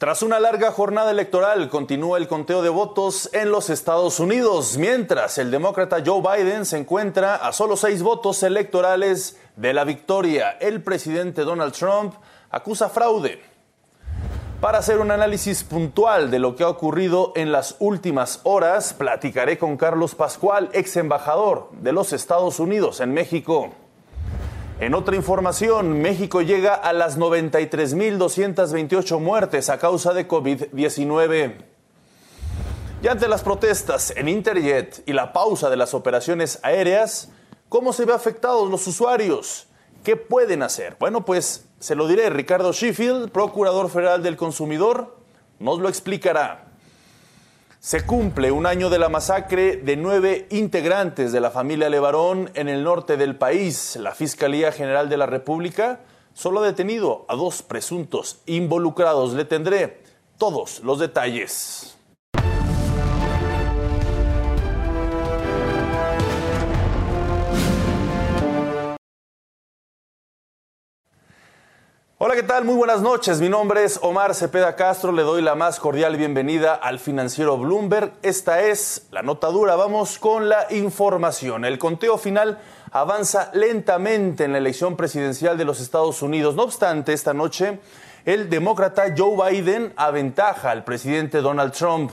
Tras una larga jornada electoral, continúa el conteo de votos en los Estados Unidos, mientras el demócrata Joe Biden se encuentra a solo seis votos electorales de la victoria. El presidente Donald Trump acusa fraude. Para hacer un análisis puntual de lo que ha ocurrido en las últimas horas, platicaré con Carlos Pascual, ex embajador de los Estados Unidos en México. En otra información, México llega a las 93.228 muertes a causa de COVID-19. Y ante las protestas en Interjet y la pausa de las operaciones aéreas, ¿cómo se ve afectados los usuarios? ¿Qué pueden hacer? Bueno, pues se lo diré, Ricardo Sheffield, Procurador Federal del Consumidor, nos lo explicará. Se cumple un año de la masacre de nueve integrantes de la familia Levarón en el norte del país. La Fiscalía General de la República solo ha detenido a dos presuntos involucrados. Le tendré todos los detalles. Hola, ¿qué tal? Muy buenas noches. Mi nombre es Omar Cepeda Castro. Le doy la más cordial bienvenida al financiero Bloomberg. Esta es la nota dura. Vamos con la información. El conteo final avanza lentamente en la elección presidencial de los Estados Unidos. No obstante, esta noche el demócrata Joe Biden aventaja al presidente Donald Trump.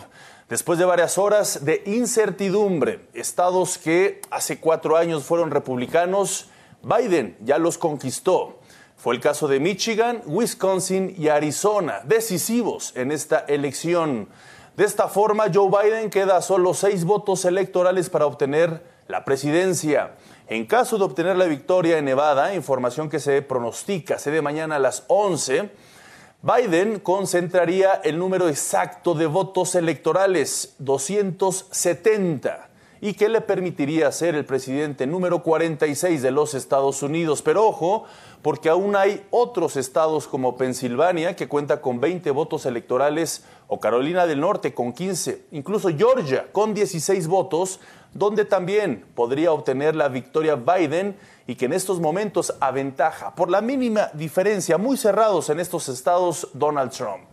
Después de varias horas de incertidumbre, estados que hace cuatro años fueron republicanos, Biden ya los conquistó. Fue el caso de Michigan, Wisconsin y Arizona, decisivos en esta elección. De esta forma, Joe Biden queda a solo seis votos electorales para obtener la presidencia. En caso de obtener la victoria en Nevada, información que se pronostica, se de mañana a las 11, Biden concentraría el número exacto de votos electorales, 270, y que le permitiría ser el presidente número 46 de los Estados Unidos. Pero ojo, porque aún hay otros estados como Pensilvania, que cuenta con 20 votos electorales, o Carolina del Norte con 15, incluso Georgia con 16 votos, donde también podría obtener la victoria Biden y que en estos momentos aventaja por la mínima diferencia, muy cerrados en estos estados Donald Trump.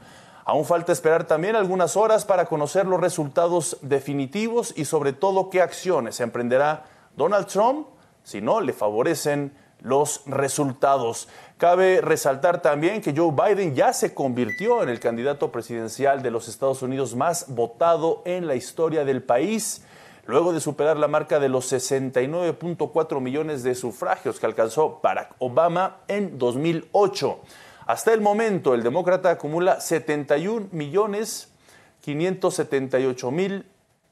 Aún falta esperar también algunas horas para conocer los resultados definitivos y sobre todo qué acciones emprenderá Donald Trump si no le favorecen los resultados. Cabe resaltar también que Joe Biden ya se convirtió en el candidato presidencial de los Estados Unidos más votado en la historia del país, luego de superar la marca de los 69.4 millones de sufragios que alcanzó Barack Obama en 2008. Hasta el momento, el demócrata acumula 71 millones 578 mil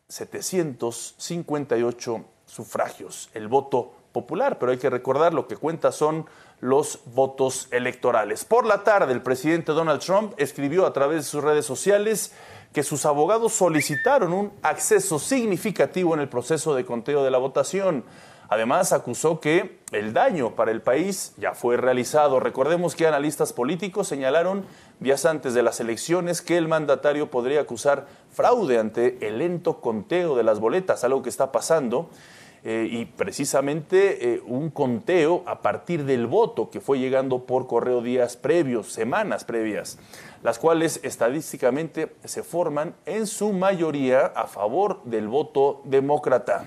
758 sufragios. El voto popular, pero hay que recordar lo que cuenta son los votos electorales. Por la tarde, el presidente Donald Trump escribió a través de sus redes sociales que sus abogados solicitaron un acceso significativo en el proceso de conteo de la votación. Además, acusó que el daño para el país ya fue realizado. Recordemos que analistas políticos señalaron días antes de las elecciones que el mandatario podría acusar fraude ante el lento conteo de las boletas, algo que está pasando. Eh, y precisamente eh, un conteo a partir del voto que fue llegando por correo días previos, semanas previas, las cuales estadísticamente se forman en su mayoría a favor del voto demócrata.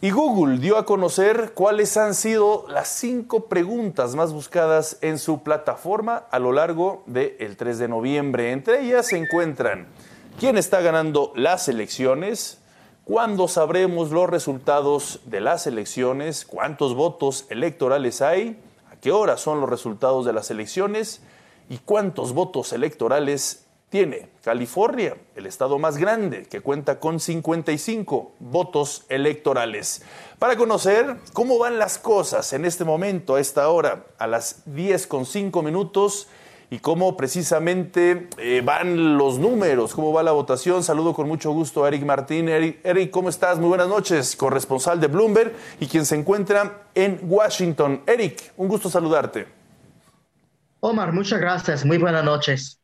Y Google dio a conocer cuáles han sido las cinco preguntas más buscadas en su plataforma a lo largo del 3 de noviembre. Entre ellas se encuentran quién está ganando las elecciones, ¿Cuándo sabremos los resultados de las elecciones? ¿Cuántos votos electorales hay? ¿A qué hora son los resultados de las elecciones? ¿Y cuántos votos electorales tiene California, el estado más grande, que cuenta con 55 votos electorales? Para conocer cómo van las cosas en este momento, a esta hora, a las 10 con 5 minutos, y cómo precisamente eh, van los números, cómo va la votación. Saludo con mucho gusto a Eric Martín. Eric, ¿cómo estás? Muy buenas noches, corresponsal de Bloomberg y quien se encuentra en Washington. Eric, un gusto saludarte. Omar, muchas gracias. Muy buenas noches.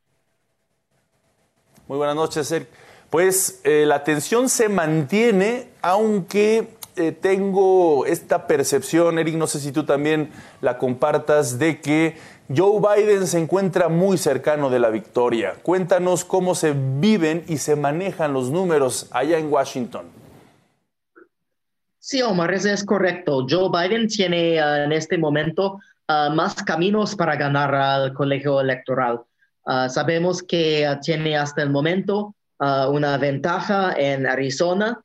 Muy buenas noches, Eric. Pues eh, la tensión se mantiene, aunque eh, tengo esta percepción, Eric, no sé si tú también la compartas, de que Joe Biden se encuentra muy cercano de la victoria. Cuéntanos cómo se viven y se manejan los números allá en Washington. Sí, Omar, eso es correcto. Joe Biden tiene ah, en este momento ah, más caminos para ganar al colegio electoral. Ah, sabemos que tiene hasta el momento una ventaja en Arizona,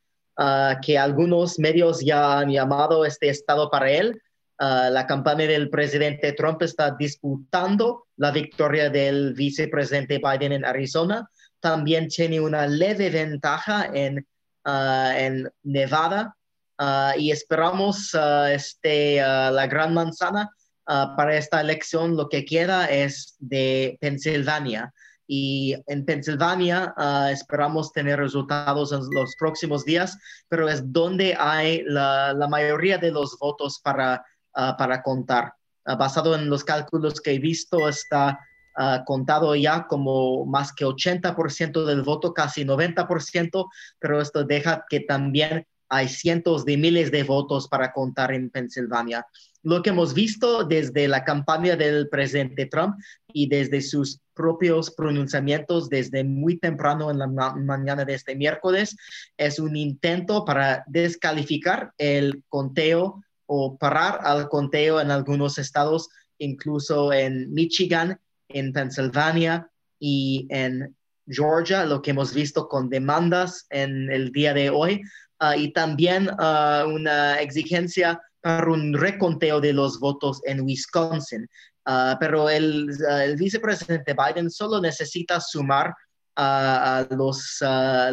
que algunos medios ya han llamado este estado para él. Ah, la campaña del presidente Trump está disputando la victoria del vicepresidente Biden en Arizona. También tiene una leve ventaja en, ah, en Nevada ah, y esperamos este, la gran manzana para esta elección. Lo que queda es de Pensilvania. Y en Pensilvania esperamos tener resultados en los próximos días, pero es donde hay la, la mayoría de los votos para Ah, para contar. Ah, basado en los cálculos que he visto, está ah, contado ya como más que 80% del voto, casi 90%, pero esto deja que también hay cientos de miles de votos para contar en Pensilvania. Lo que hemos visto desde la campaña del presidente Trump y desde sus propios pronunciamientos desde muy temprano en la mañana de este miércoles es un intento para descalificar el conteo o parar al conteo en algunos estados, incluso en Michigan, en Pennsylvania y en Georgia, lo que hemos visto con demandas en el día de hoy, ah, y también ah, una exigencia para un reconteo de los votos en Wisconsin. Ah, pero el, el, vicepresidente Biden solo necesita sumar a los,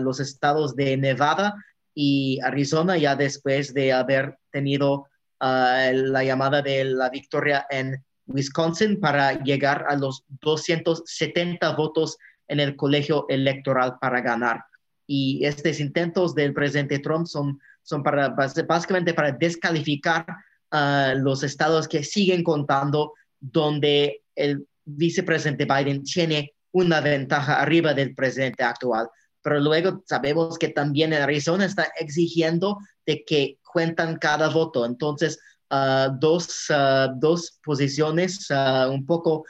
los estados de Nevada y Arizona ya después de haber tenido la llamada de la victoria en Wisconsin para llegar a los 270 votos en el colegio electoral para ganar. Y estos intentos del presidente Trump son, son para, básicamente para descalificar a los estados que siguen contando donde el vicepresidente Biden tiene una ventaja arriba del presidente actual. Pero luego sabemos que también Arizona está exigiendo de que cuentan cada voto. Entonces, ah, dos, ah, dos, posiciones ah, un poco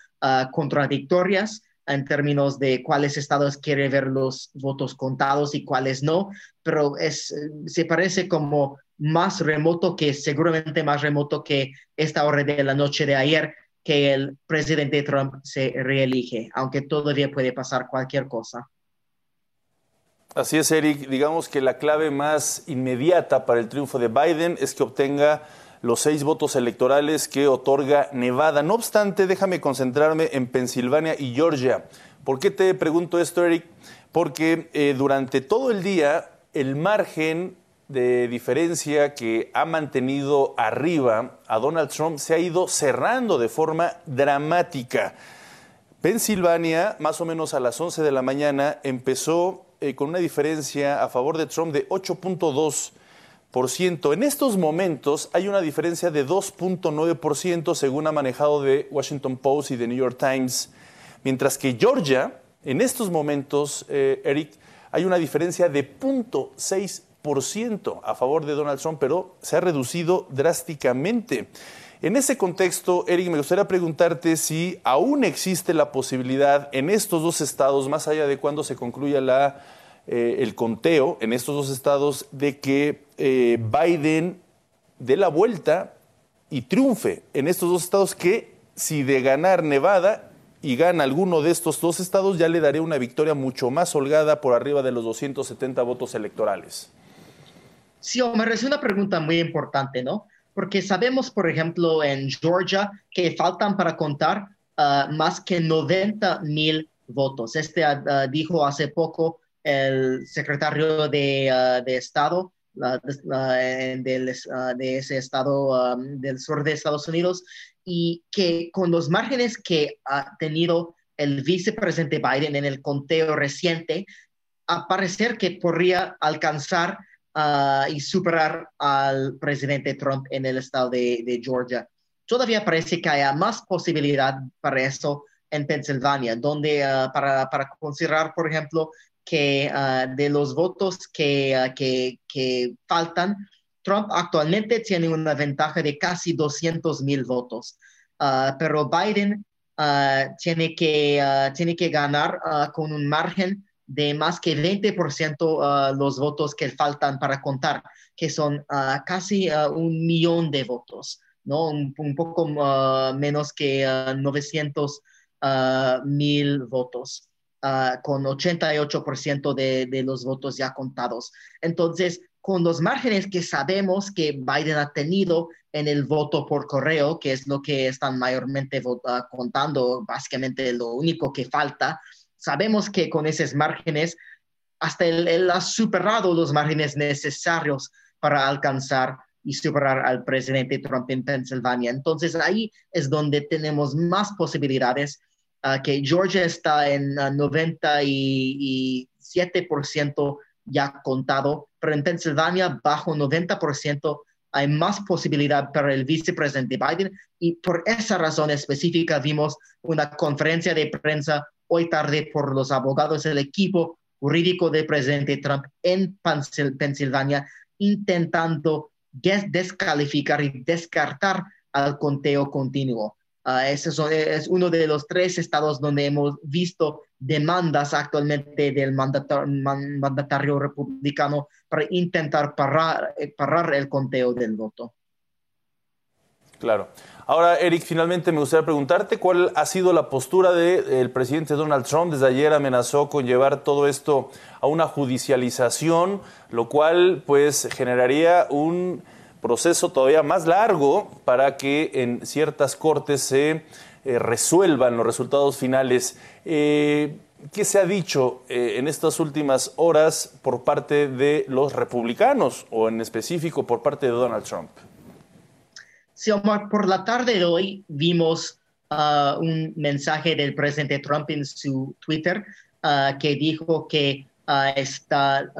contradictorias en términos de cuáles estados quieren ver los votos contados y cuáles no, pero es, se parece como más remoto que, seguramente más remoto que esta hora de la noche de ayer, que el presidente Trump se reelige, aunque todavía puede pasar cualquier cosa. Así es, Eric. Digamos que la clave más inmediata para el triunfo de Biden es que obtenga los seis votos electorales que otorga Nevada. No obstante, déjame concentrarme en Pensilvania y Georgia. ¿Por qué te pregunto esto, Eric? Porque eh, durante todo el día el margen de diferencia que ha mantenido arriba a Donald Trump se ha ido cerrando de forma dramática. Pensilvania, más o menos a las 11 de la mañana, empezó eh, con una diferencia a favor de Trump de 8.2%. En estos momentos hay una diferencia de 2.9% según ha manejado de Washington Post y de New York Times, mientras que Georgia, en estos momentos, eh, Eric, hay una diferencia de 0.6% a favor de Donald Trump, pero se ha reducido drásticamente. En ese contexto, Eric, me gustaría preguntarte si aún existe la posibilidad en estos dos estados, más allá de cuando se concluya la, eh, el conteo en estos dos estados, de que eh, Biden dé la vuelta y triunfe en estos dos estados que si de ganar Nevada y gana alguno de estos dos estados, ya le daría una victoria mucho más holgada por arriba de los 270 votos electorales. Sí, Omar, es una pregunta muy importante, ¿no? Porque sabemos, por ejemplo, en Georgia que faltan para contar ah, más que 90 mil votos. Este uh, dijo hace poco el secretario de, de Estado de, de, ese estado del sur de Estados Unidos y que con los márgenes que ha tenido el vicepresidente Biden en el conteo reciente, a parecer que podría alcanzar y superar al presidente Trump en el estado de, Georgia. Todavía parece que haya más posibilidad para eso en Pensilvania, donde ah, para, considerar, por ejemplo, que ah, de los votos que, que, que, faltan, Trump actualmente tiene una ventaja de casi 200 mil votos, pero Biden tiene, que, tiene que ganar con un margen de más que 20% los votos que faltan para contar, que son casi un millón de votos, ¿no? Un, poco menos que 900 mil votos. con 88% de, de los votos ya contados. Entonces, con los márgenes que sabemos que Biden ha tenido en el voto por correo, que es lo que están mayormente contando, básicamente lo único que falta, sabemos que con esos márgenes, hasta él, ha superado los márgenes necesarios para alcanzar y superar al presidente Trump en Pensilvania. Entonces ahí es donde tenemos más posibilidades, uh, que Georgia está en 97% ya contado, pero en Pensilvania bajo 90% hay más posibilidad para el vicepresidente Biden y por esa razón específica vimos una conferencia de prensa hoy tarde por los abogados del equipo jurídico del presidente Trump en Pensilvania intentando descalificar y descartar al conteo continuo. Uh, ese es uno de los tres estados donde hemos visto demandas actualmente del mandatario republicano para intentar parar, eh, parar el conteo del voto. Claro. Ahora, Eric, finalmente me gustaría preguntarte cuál ha sido la postura del presidente Donald Trump. Desde ayer amenazó con llevar todo esto a una judicialización, lo cual pues generaría un proceso todavía más largo para que en ciertas cortes se eh, resuelvan los resultados finales. Eh, ¿Qué se ha dicho eh, en estas últimas horas por parte de los republicanos o en específico por parte de Donald Trump? Omar, por la tarde de hoy vimos uh, un mensaje del presidente Trump en su Twitter uh, que dijo que uh, está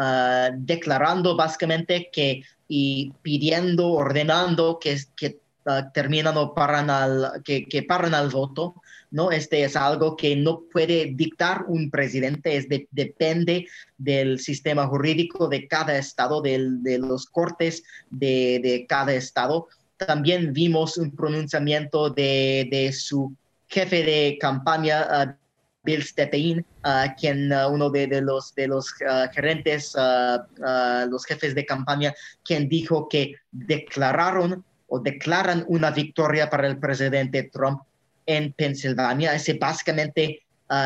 declarando básicamente que y pidiendo, ordenando que, que terminan o paran al, que, que paran al voto, ¿no? Este es algo que no puede dictar un presidente, es depende del sistema jurídico de cada estado, del, de los cortes de, de, cada estado. También vimos un pronunciamiento de, de su jefe de campaña, uh, Bill Stepien, uh, quien uh, uno de, de, los, de los gerentes, los jefes de campaña, quien dijo que declararon o declaran una victoria para el presidente Trump en Pensilvania. Ese básicamente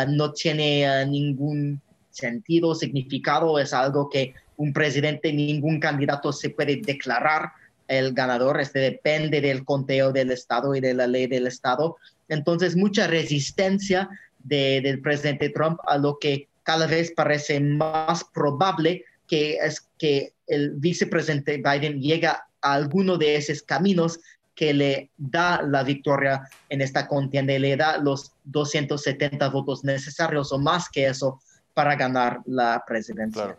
no tiene ningún sentido, significado, es algo que un presidente, ningún candidato se puede declarar el ganador, este depende del conteo del Estado y de la ley del Estado. Entonces, mucha resistencia del presidente Trump a lo que cada vez parece más probable que es que el vicepresidente Biden llega a alguno de esos caminos que le da la victoria en esta contienda y le da los 270 votos necesarios o más que eso para ganar la presidencia.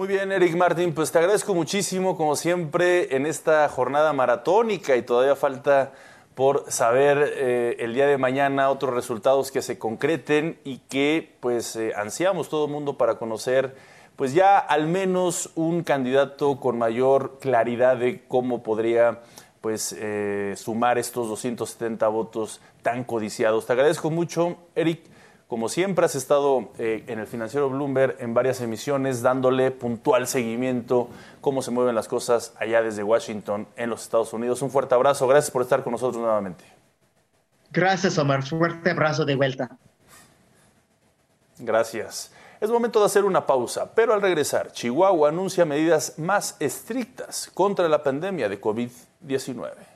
Muy bien, Eric Martín, pues te agradezco muchísimo, como siempre, en esta jornada maratónica y todavía falta por saber eh, el día de mañana otros resultados que se concreten y que pues eh, ansiamos todo el mundo para conocer pues ya al menos un candidato con mayor claridad de cómo podría pues eh, sumar estos 270 votos tan codiciados. Te agradezco mucho, Eric. Como siempre, has estado eh, en el financiero Bloomberg en varias emisiones dándole puntual seguimiento, cómo se mueven las cosas allá desde Washington, en los Estados Unidos. Un fuerte abrazo. Gracias por estar con nosotros nuevamente. Gracias, Omar. Fuerte abrazo de vuelta. Gracias. Es momento de hacer una pausa, pero al regresar, Chihuahua anuncia medidas más estrictas contra la pandemia de COVID-19.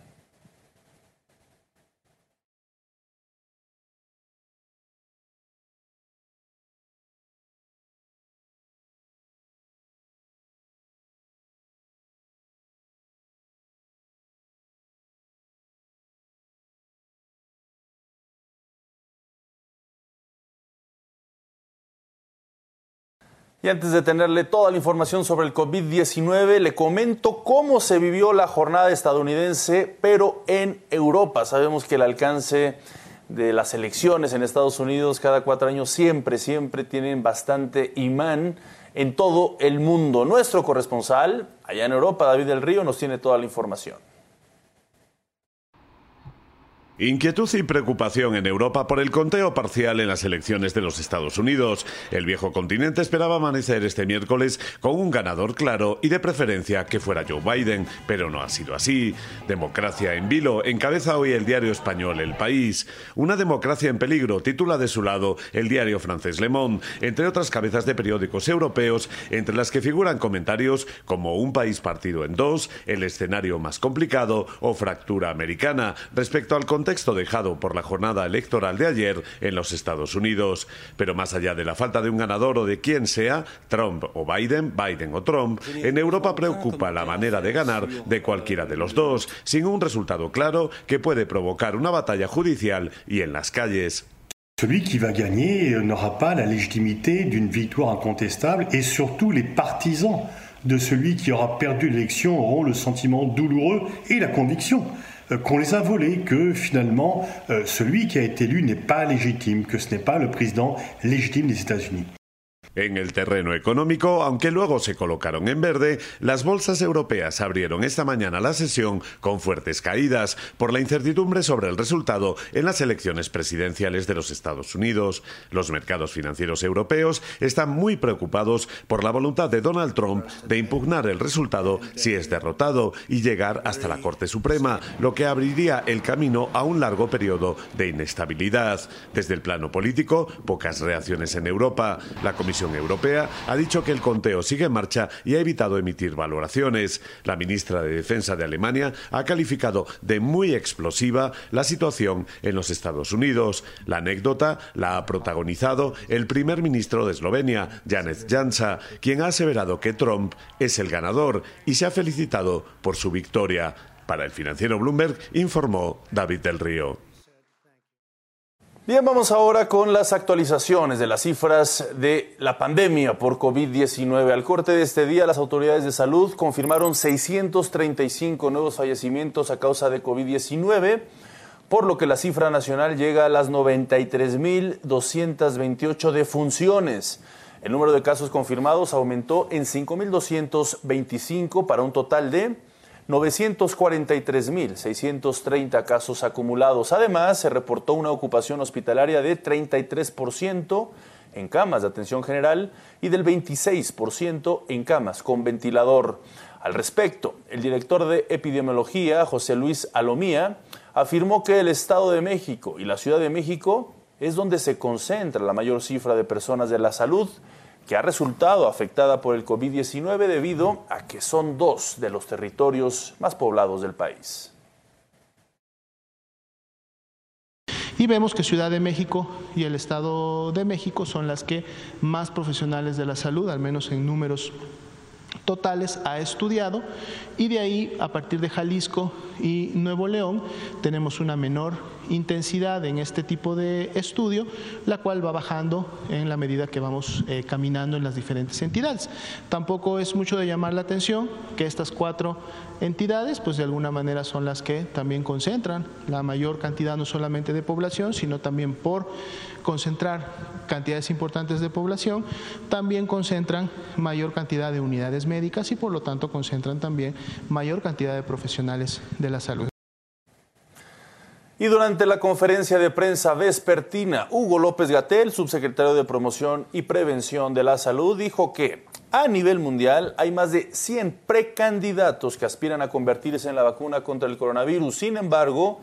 Y antes de tenerle toda la información sobre el COVID-19, le comento cómo se vivió la jornada estadounidense, pero en Europa. Sabemos que el alcance de las elecciones en Estados Unidos cada cuatro años siempre, siempre tienen bastante imán en todo el mundo. Nuestro corresponsal allá en Europa, David del Río, nos tiene toda la información. Inquietud y preocupación en Europa por el conteo parcial en las elecciones de los Estados Unidos. El viejo continente esperaba amanecer este miércoles con un ganador claro y de preferencia que fuera Joe Biden, pero no ha sido así. Democracia en vilo encabeza hoy el diario español El País. Una democracia en peligro titula de su lado el diario francés Le Monde, entre otras cabezas de periódicos europeos, entre las que figuran comentarios como un país partido en dos, el escenario más complicado o fractura americana respecto al contexto dejado por la jornada electoral de ayer en los Estados Unidos. Pero más allá de la falta de un ganador o de quien sea, Trump o Biden, Biden o Trump, en Europa preocupa la manera de ganar de cualquiera de los dos, sin un resultado claro que puede provocar una batalla judicial y en las calles. Celui qui va gagner n'aura pas la légitimité d'une victoire incontestable et surtout les partisans de celui qui aura perdu l'élection auront le sentiment douloureux et la conviction Euh, qu'on les a volés, que finalement euh, celui qui a été élu n'est pas légitime, que ce n'est pas le président légitime des États-Unis. En el terreno económico, aunque luego se colocaron en verde, las bolsas europeas abrieron esta mañana la sesión con fuertes caídas por la incertidumbre sobre el resultado en las elecciones presidenciales de los Estados Unidos. Los mercados financieros europeos están muy preocupados por la voluntad de Donald Trump de impugnar el resultado si es derrotado y llegar hasta la Corte Suprema, lo que abriría el camino a un largo periodo de inestabilidad. Desde el plano político, pocas reacciones en Europa. La Comisión Europea ha dicho que el conteo sigue en marcha y ha evitado emitir valoraciones. La ministra de Defensa de Alemania ha calificado de muy explosiva la situación en los Estados Unidos. La anécdota la ha protagonizado el primer ministro de Eslovenia, Janez Janša, quien ha aseverado que Trump es el ganador y se ha felicitado por su victoria. Para el financiero Bloomberg informó David del Río. Bien, vamos ahora con las actualizaciones de las cifras de la pandemia por COVID-19. Al corte de este día, las autoridades de salud confirmaron 635 nuevos fallecimientos a causa de COVID-19, por lo que la cifra nacional llega a las 93.228 defunciones. El número de casos confirmados aumentó en 5.225 para un total de 943.630 casos acumulados. Además, se reportó una ocupación hospitalaria de 33% en camas de atención general y del 26% en camas con ventilador. Al respecto, el director de epidemiología, José Luis Alomía, afirmó que el Estado de México y la Ciudad de México es donde se concentra la mayor cifra de personas de la salud que ha resultado afectada por el COVID-19 debido a que son dos de los territorios más poblados del país. Y vemos que Ciudad de México y el Estado de México son las que más profesionales de la salud, al menos en números totales ha estudiado y de ahí a partir de Jalisco y Nuevo León tenemos una menor intensidad en este tipo de estudio, la cual va bajando en la medida que vamos eh, caminando en las diferentes entidades. Tampoco es mucho de llamar la atención que estas cuatro entidades, pues de alguna manera son las que también concentran la mayor cantidad no solamente de población, sino también por concentrar cantidades importantes de población, también concentran mayor cantidad de unidades médicas y por lo tanto concentran también mayor cantidad de profesionales la salud. Y durante la conferencia de prensa vespertina, Hugo López Gatel, subsecretario de Promoción y Prevención de la Salud, dijo que a nivel mundial hay más de 100 precandidatos que aspiran a convertirse en la vacuna contra el coronavirus. Sin embargo,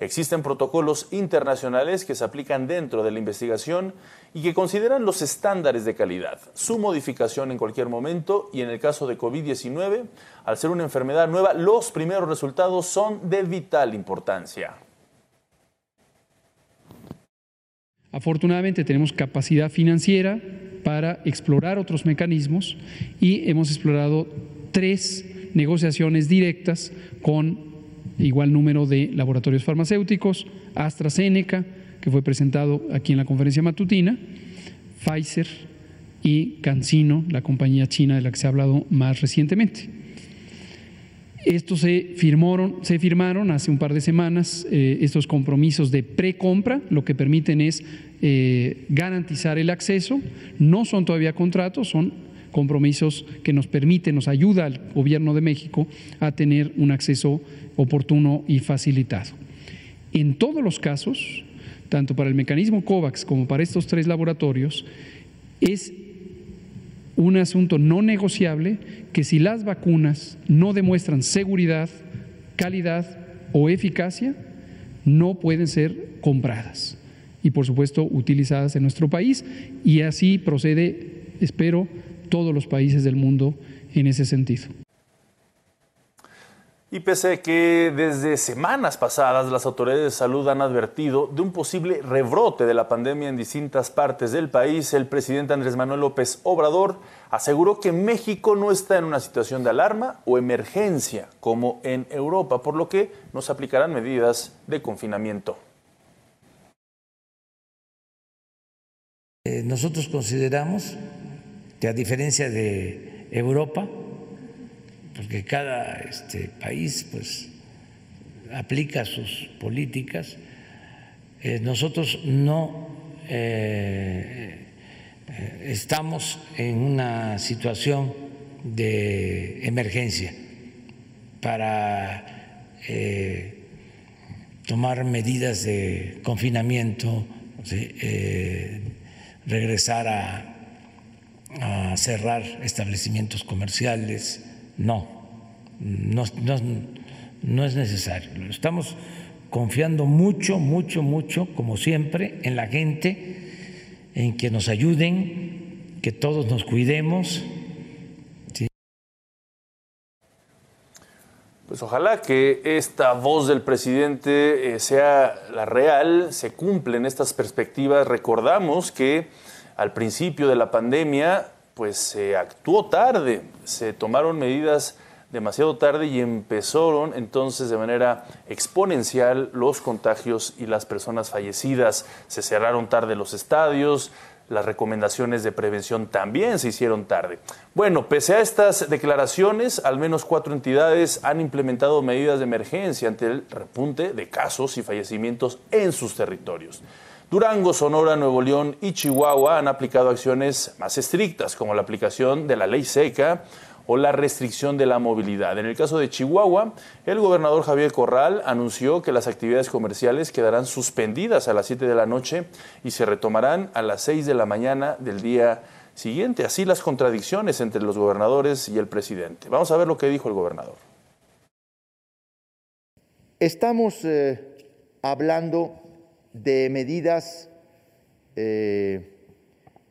Existen protocolos internacionales que se aplican dentro de la investigación y que consideran los estándares de calidad, su modificación en cualquier momento y en el caso de COVID-19, al ser una enfermedad nueva, los primeros resultados son de vital importancia. Afortunadamente tenemos capacidad financiera para explorar otros mecanismos y hemos explorado tres negociaciones directas con igual número de laboratorios farmacéuticos, AstraZeneca, que fue presentado aquí en la conferencia matutina, Pfizer y CanSino, la compañía china de la que se ha hablado más recientemente. Estos se firmaron, se firmaron hace un par de semanas eh, estos compromisos de precompra, lo que permiten es eh, garantizar el acceso. No son todavía contratos, son compromisos que nos permiten, nos ayuda al Gobierno de México a tener un acceso oportuno y facilitado. En todos los casos, tanto para el mecanismo COVAX como para estos tres laboratorios, es un asunto no negociable que si las vacunas no demuestran seguridad, calidad o eficacia, no pueden ser compradas y por supuesto utilizadas en nuestro país y así procede, espero, todos los países del mundo en ese sentido. Y pese a que desde semanas pasadas las autoridades de salud han advertido de un posible rebrote de la pandemia en distintas partes del país, el presidente Andrés Manuel López Obrador aseguró que México no está en una situación de alarma o emergencia como en Europa, por lo que no se aplicarán medidas de confinamiento. Eh, nosotros consideramos a diferencia de Europa, porque cada este, país pues aplica sus políticas. Eh, nosotros no eh, eh, estamos en una situación de emergencia para tomar medidas de confinamiento, regresar a cerrar establecimientos comerciales, no, no, no, es necesario. Estamos confiando mucho, mucho, mucho, como siempre, en la gente, en que nos ayuden, que todos nos cuidemos. Pues ojalá que esta voz del presidente eh, sea la real, se cumplen estas perspectivas. Recordamos que al principio de la pandemia pues se actuó tarde, se tomaron medidas demasiado tarde y empezaron entonces de manera exponencial los contagios y las personas fallecidas. Se cerraron tarde los estadios, las recomendaciones de prevención también se hicieron tarde. Bueno, pese a estas declaraciones, al menos cuatro entidades han implementado medidas de emergencia ante el repunte de casos y fallecimientos en sus territorios. Durango, Sonora, Nuevo León y Chihuahua han aplicado acciones más estrictas, como la aplicación de la ley seca o la restricción de la movilidad. En el caso de Chihuahua, el gobernador Javier Corral anunció que las actividades comerciales quedarán suspendidas a las 7 de la noche y se retomarán a las 6 de la mañana del día siguiente. Así las contradicciones entre los gobernadores y el presidente. Vamos a ver lo que dijo el gobernador. Estamos eh, hablando de medidas eh,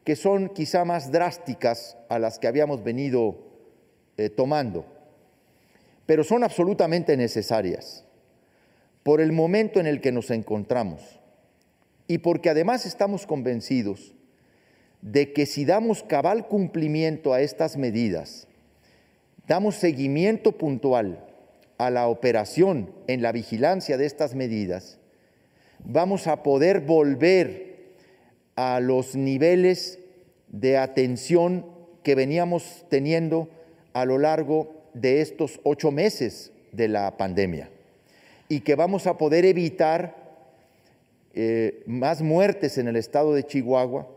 que son quizá más drásticas a las que habíamos venido eh, tomando, pero son absolutamente necesarias por el momento en el que nos encontramos y porque además estamos convencidos de que si damos cabal cumplimiento a estas medidas, damos seguimiento puntual a la operación en la vigilancia de estas medidas, vamos a poder volver a los niveles de atención que veníamos teniendo a lo largo de estos ocho meses de la pandemia y que vamos a poder evitar eh, más muertes en el estado de Chihuahua.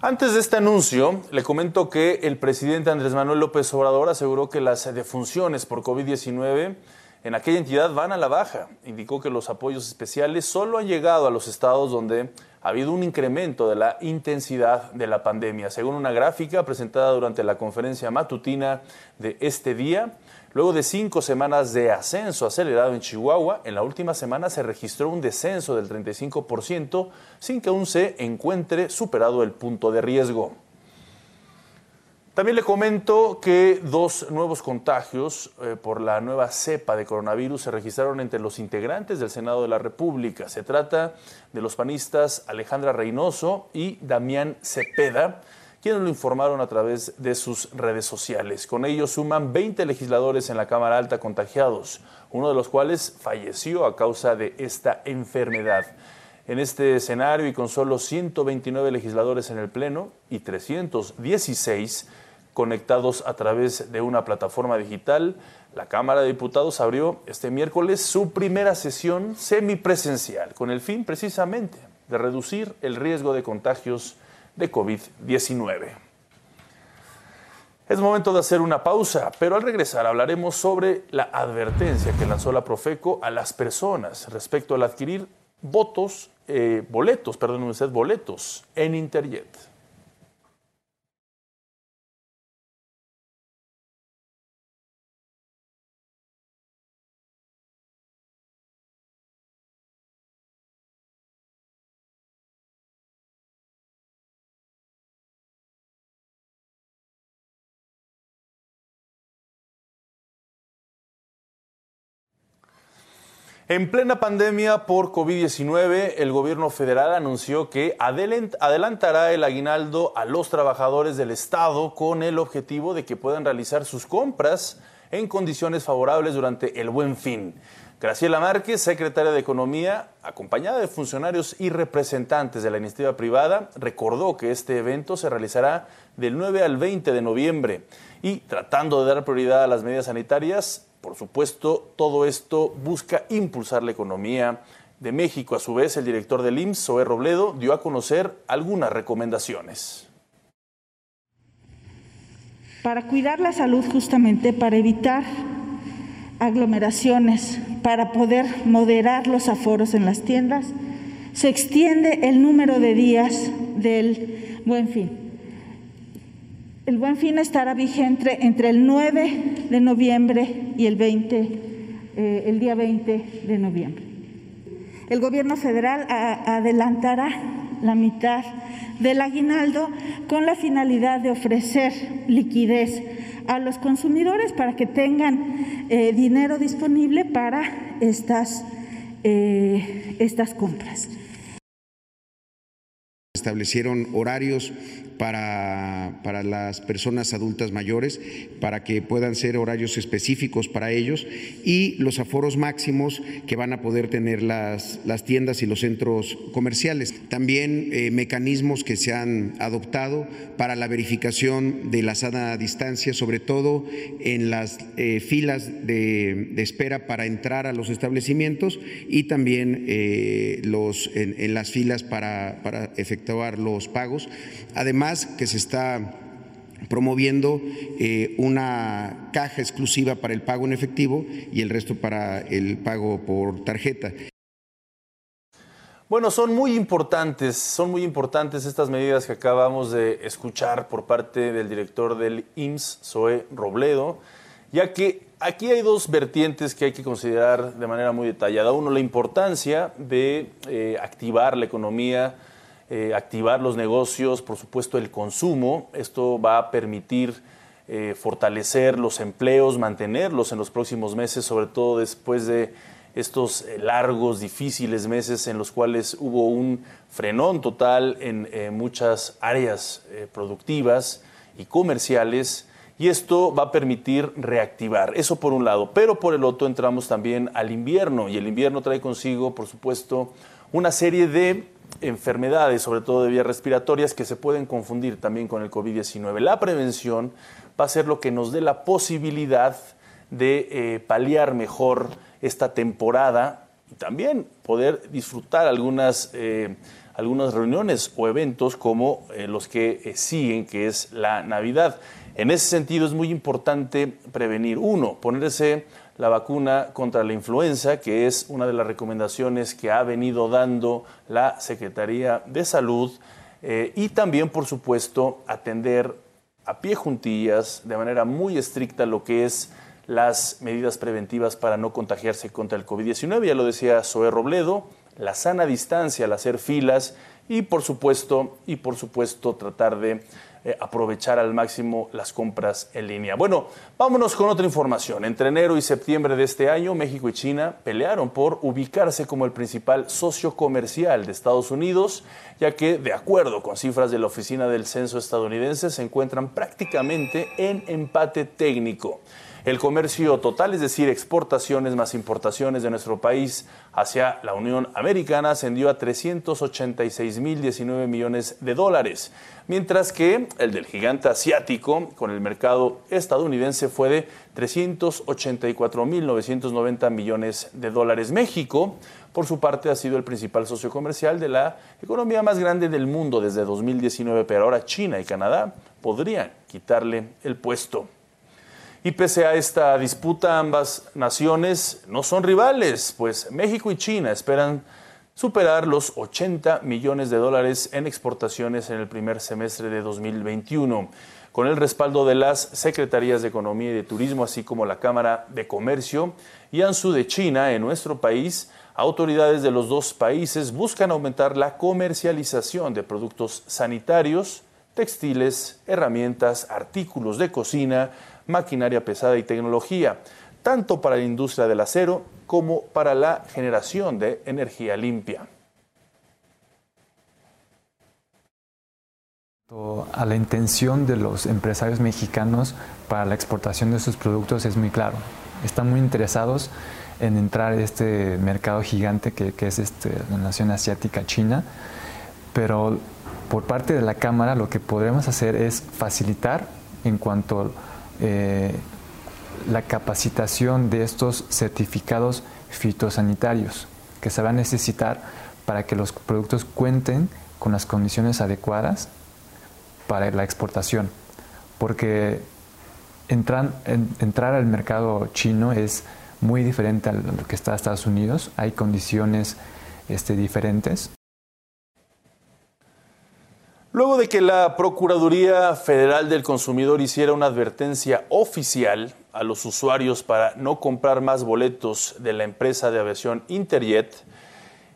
Antes de este anuncio, le comento que el presidente Andrés Manuel López Obrador aseguró que las defunciones por COVID-19 en aquella entidad van a la baja. Indicó que los apoyos especiales solo han llegado a los estados donde ha habido un incremento de la intensidad de la pandemia. Según una gráfica presentada durante la conferencia matutina de este día, luego de cinco semanas de ascenso acelerado en Chihuahua, en la última semana se registró un descenso del 35% sin que aún se encuentre superado el punto de riesgo. También le comento que dos nuevos contagios eh, por la nueva cepa de coronavirus se registraron entre los integrantes del Senado de la República. Se trata de los panistas Alejandra Reynoso y Damián Cepeda, quienes lo informaron a través de sus redes sociales. Con ellos suman 20 legisladores en la Cámara Alta contagiados, uno de los cuales falleció a causa de esta enfermedad. En este escenario y con solo 129 legisladores en el Pleno y 316 conectados a través de una plataforma digital. La Cámara de Diputados abrió este miércoles su primera sesión semipresencial con el fin precisamente de reducir el riesgo de contagios de COVID-19. Es momento de hacer una pausa, pero al regresar hablaremos sobre la advertencia que lanzó la Profeco a las personas respecto al adquirir votos, eh, boletos, perdón usted, boletos en Interjet. En plena pandemia por COVID-19, el gobierno federal anunció que adelantará el aguinaldo a los trabajadores del Estado con el objetivo de que puedan realizar sus compras en condiciones favorables durante el buen fin. Graciela Márquez, secretaria de Economía, acompañada de funcionarios y representantes de la iniciativa privada, recordó que este evento se realizará del 9 al 20 de noviembre y tratando de dar prioridad a las medidas sanitarias, por supuesto, todo esto busca impulsar la economía de México. A su vez, el director del IMSS, Zoé Robledo, dio a conocer algunas recomendaciones. Para cuidar la salud justamente, para evitar aglomeraciones, para poder moderar los aforos en las tiendas, se extiende el número de días del buen fin. El buen fin estará vigente entre el 9 de noviembre y el 20, eh, el día 20 de noviembre. El gobierno federal adelantará la mitad del aguinaldo con la finalidad de ofrecer liquidez a los consumidores para que tengan eh, dinero disponible para estas, eh, estas compras. Establecieron horarios para, para, las personas adultas mayores, para que puedan ser horarios específicos para ellos y los aforos máximos que van a poder tener las, las tiendas y los centros comerciales. También eh, mecanismos que se han adoptado para la verificación de la sana distancia, sobre todo en las eh, filas de, espera para entrar a los establecimientos y también eh, los, en, en, las filas para, para efectuar los pagos. Además, que se está promoviendo eh, una caja exclusiva para el pago en efectivo y el resto para el pago por tarjeta. Bueno, son muy importantes, son muy importantes estas medidas que acabamos de escuchar por parte del director del IMSS, Zoe Robledo, ya que aquí hay dos vertientes que hay que considerar de manera muy detallada. Uno, la importancia de eh, activar la economía eh, activar los negocios, por supuesto el consumo. Esto va a permitir eh, fortalecer los empleos, mantenerlos en los próximos meses, sobre todo después de estos eh, largos, difíciles meses en los cuales hubo un frenón total en muchas áreas productivas y comerciales. Y esto va a permitir reactivar, eso por un lado. Pero por el otro entramos también al invierno y el invierno trae consigo, por supuesto, una serie de enfermedades, sobre todo de vías respiratorias, que se pueden confundir también con el COVID-19. La prevención va a ser lo que nos dé la posibilidad de eh, paliar mejor esta temporada y también poder disfrutar algunas, eh, algunas reuniones o eventos como eh, los que siguen, que es la Navidad. En ese sentido es muy importante prevenir, uno, ponerse la vacuna contra la influenza, que es una de las recomendaciones que ha venido dando la Secretaría de Salud, eh, y también, por supuesto, atender a pie juntillas de manera muy estricta lo que es las medidas preventivas para no contagiarse contra el COVID-19. Ya lo decía Zoé Robledo, la sana distancia al hacer filas y por supuesto, y por supuesto tratar de eh, aprovechar al máximo las compras en línea. Bueno, vámonos con otra información. Entre enero y septiembre de este año, México y China pelearon por ubicarse como el principal socio comercial de Estados Unidos, ya que, de acuerdo con cifras de la Oficina del Censo estadounidense, se encuentran prácticamente en empate técnico. El comercio total, es decir, exportaciones más importaciones de nuestro país hacia la Unión Americana, ascendió a 386.019 millones de dólares, mientras que el del gigante asiático con el mercado estadounidense fue de 384.990 millones de dólares. México, por su parte, ha sido el principal socio comercial de la economía más grande del mundo desde 2019, pero ahora China y Canadá podrían quitarle el puesto. Y pese a esta disputa, ambas naciones no son rivales, pues México y China esperan superar los 80 millones de dólares en exportaciones en el primer semestre de 2021. Con el respaldo de las Secretarías de Economía y de Turismo, así como la Cámara de Comercio y ANSU de China en nuestro país, autoridades de los dos países buscan aumentar la comercialización de productos sanitarios, textiles, herramientas, artículos de cocina, maquinaria pesada y tecnología, tanto para la industria del acero como para la generación de energía limpia. A la intención de los empresarios mexicanos para la exportación de sus productos es muy claro. Están muy interesados en entrar a este mercado gigante que, es este, la nación asiática China, pero por parte de la Cámara lo que podremos hacer es facilitar en cuanto eh, la capacitación de estos certificados fitosanitarios que se va a necesitar para que los productos cuenten con las condiciones adecuadas para la exportación. Porque entrar, al mercado chino es muy diferente a lo que está en Estados Unidos. Hay condiciones este, diferentes. Luego de que la Procuraduría Federal del Consumidor hiciera una advertencia oficial a los usuarios para no comprar más boletos de la empresa de aviación Interjet,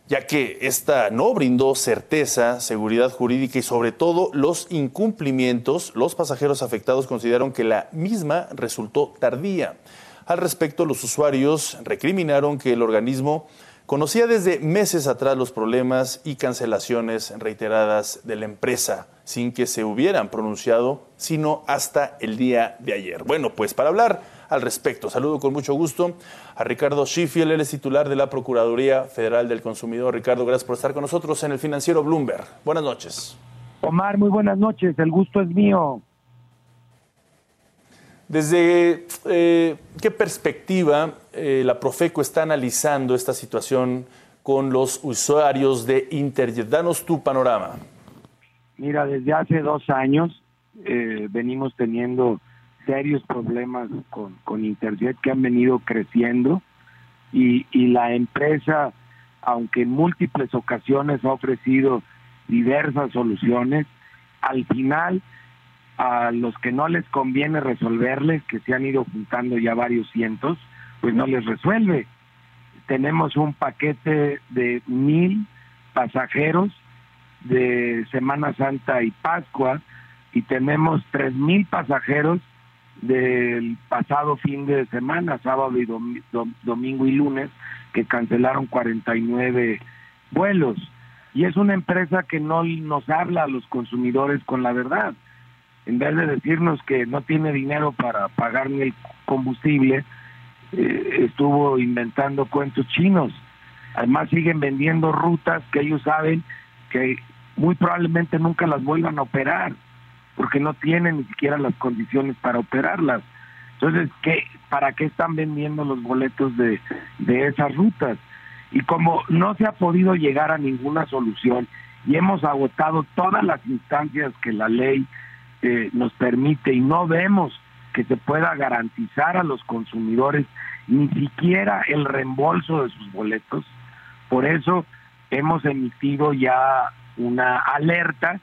ya que esta no brindó certeza, seguridad jurídica y sobre todo los incumplimientos, los pasajeros afectados consideraron que la misma resultó tardía. Al respecto, los usuarios recriminaron que el organismo conocía desde meses atrás los problemas y cancelaciones reiteradas de la empresa sin que se hubieran pronunciado, sino hasta el día de ayer. Bueno, pues para hablar al respecto, saludo con mucho gusto a Ricardo Schiffiel, él es titular de la Procuraduría Federal del Consumidor. Ricardo, gracias por estar con nosotros en el financiero Bloomberg. Buenas noches. Omar, muy buenas noches, el gusto es mío. ¿Desde eh, qué perspectiva eh, la Profeco está analizando esta situación con los usuarios de Interjet? Danos tu panorama. Mira, desde hace dos años eh, venimos teniendo serios problemas con, con Interjet que han venido creciendo y, y la empresa, aunque en múltiples ocasiones ha ofrecido diversas soluciones, al final a los que no les conviene resolverles, que se han ido juntando ya varios cientos, pues no les resuelve. Tenemos un paquete de mil pasajeros de Semana Santa y Pascua y tenemos tres mil pasajeros del pasado fin de semana, sábado y domingo y lunes, que cancelaron 49 vuelos. Y es una empresa que no nos habla a los consumidores con la verdad en vez de decirnos que no tiene dinero para pagar ni el combustible, eh, estuvo inventando cuentos chinos. Además siguen vendiendo rutas que ellos saben que muy probablemente nunca las vuelvan a operar, porque no tienen ni siquiera las condiciones para operarlas. Entonces, ¿qué, ¿para qué están vendiendo los boletos de, de esas rutas? Y como no se ha podido llegar a ninguna solución y hemos agotado todas las instancias que la ley nos permite y no vemos que se pueda garantizar a los consumidores ni siquiera el reembolso de sus boletos. Por eso hemos emitido ya una alerta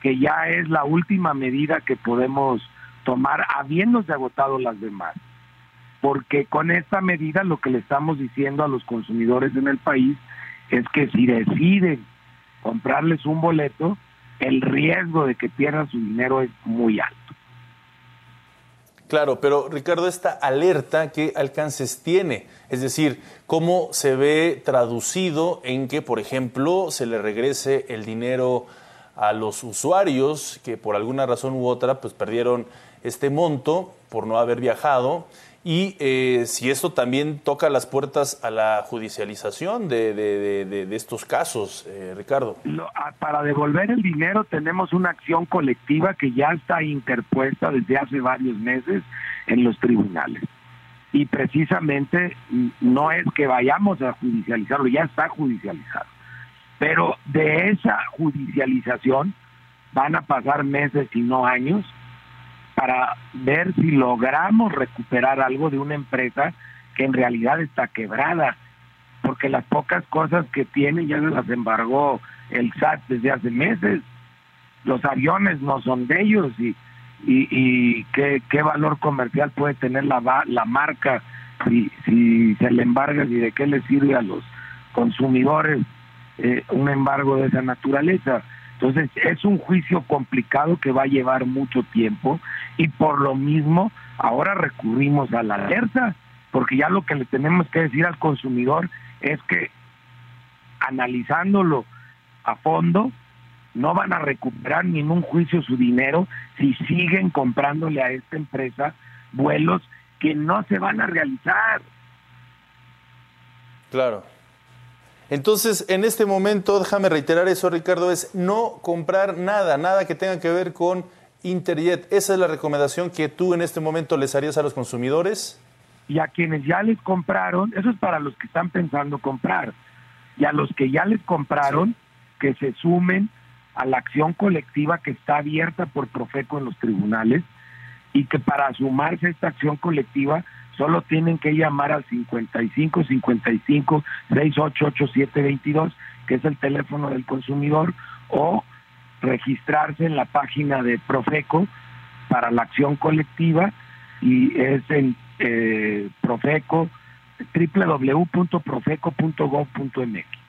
que ya es la última medida que podemos tomar habiéndose agotado las demás. Porque con esta medida lo que le estamos diciendo a los consumidores en el país es que si deciden comprarles un boleto, el riesgo de que pierdan su dinero es muy alto. Claro, pero Ricardo, esta alerta, ¿qué alcances tiene? Es decir, ¿cómo se ve traducido en que, por ejemplo, se le regrese el dinero a los usuarios que por alguna razón u otra pues perdieron este monto por no haber viajado y eh, si esto también toca las puertas a la judicialización de, de, estos casos, eh, Ricardo. para devolver el dinero tenemos una acción colectiva que ya está interpuesta desde hace varios meses en los tribunales. Y precisamente no es que vayamos a judicializarlo, ya está judicializado. Pero de esa judicialización van a pasar meses y no años para ver si logramos recuperar algo de una empresa que en realidad está quebrada, porque las pocas cosas que tiene ya se las embargó el SAT desde hace meses. Los aviones no son de ellos y, y, qué, qué valor comercial puede tener la, la marca si, si se le embarga y de qué le sirve a los consumidores eh, un embargo de esa naturaleza. Entonces es un juicio complicado que va a llevar mucho tiempo y por lo mismo ahora recurrimos a la alerta, porque ya lo que le tenemos que decir al consumidor es que analizándolo a fondo, no van a recuperar ni un juicio su dinero si siguen comprándole a esta empresa vuelos que no se van a realizar. Claro. Entonces, en este momento, déjame reiterar eso, Ricardo, es no comprar nada, nada que tenga que ver con Interjet. Esa es la recomendación que tú en este momento les harías a los consumidores. Y a quienes ya les compraron, eso es para los que están pensando comprar. Y a los que ya les compraron, que se sumen a la acción colectiva que está abierta por Profeco en los tribunales y que para sumarse a esta acción colectiva solo tienen que llamar al 55 55 688722, que es el teléfono del consumidor, o registrarse en la página de Profeco para la acción colectiva y es en eh, Profeco www.profeco.gov.mx.